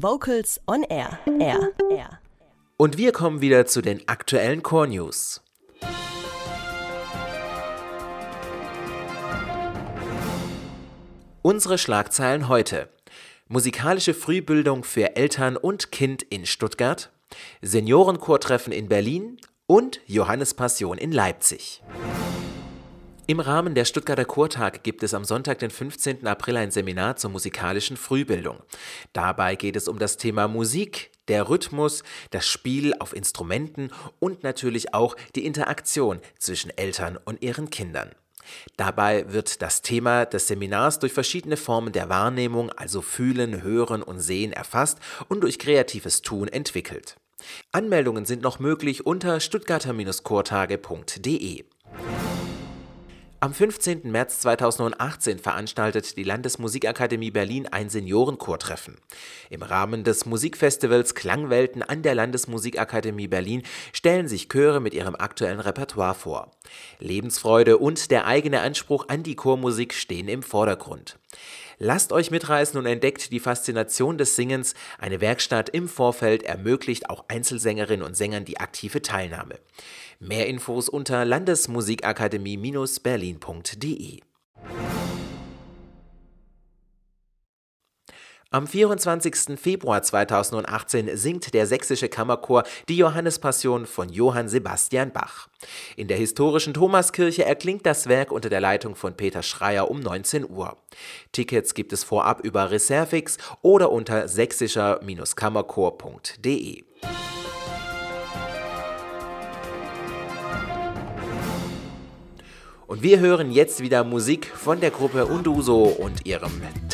Vocals on Air. Air. Air. Und wir kommen wieder zu den aktuellen Core News. Unsere Schlagzeilen heute. Musikalische Frühbildung für Eltern und Kind in Stuttgart, Seniorenchortreffen in Berlin und Johannes Passion in Leipzig. Im Rahmen der Stuttgarter Chortage gibt es am Sonntag, den 15. April, ein Seminar zur musikalischen Frühbildung. Dabei geht es um das Thema Musik, der Rhythmus, das Spiel auf Instrumenten und natürlich auch die Interaktion zwischen Eltern und ihren Kindern. Dabei wird das Thema des Seminars durch verschiedene Formen der Wahrnehmung, also Fühlen, Hören und Sehen, erfasst und durch kreatives Tun entwickelt. Anmeldungen sind noch möglich unter stuttgarter-chortage.de. Am 15. März 2018 veranstaltet die Landesmusikakademie Berlin ein Seniorenchortreffen. Im Rahmen des Musikfestivals Klangwelten an der Landesmusikakademie Berlin stellen sich Chöre mit ihrem aktuellen Repertoire vor. Lebensfreude und der eigene Anspruch an die Chormusik stehen im Vordergrund. Lasst euch mitreißen und entdeckt die Faszination des Singens. Eine Werkstatt im Vorfeld ermöglicht auch Einzelsängerinnen und Sängern die aktive Teilnahme. Mehr Infos unter landesmusikakademie-berlin.de. Am 24. Februar 2018 singt der Sächsische Kammerchor die Johannespassion von Johann Sebastian Bach. In der historischen Thomaskirche erklingt das Werk unter der Leitung von Peter Schreier um 19 Uhr. Tickets gibt es vorab über Reservix oder unter sächsischer-kammerchor.de. Und wir hören jetzt wieder Musik von der Gruppe Unduso und ihrem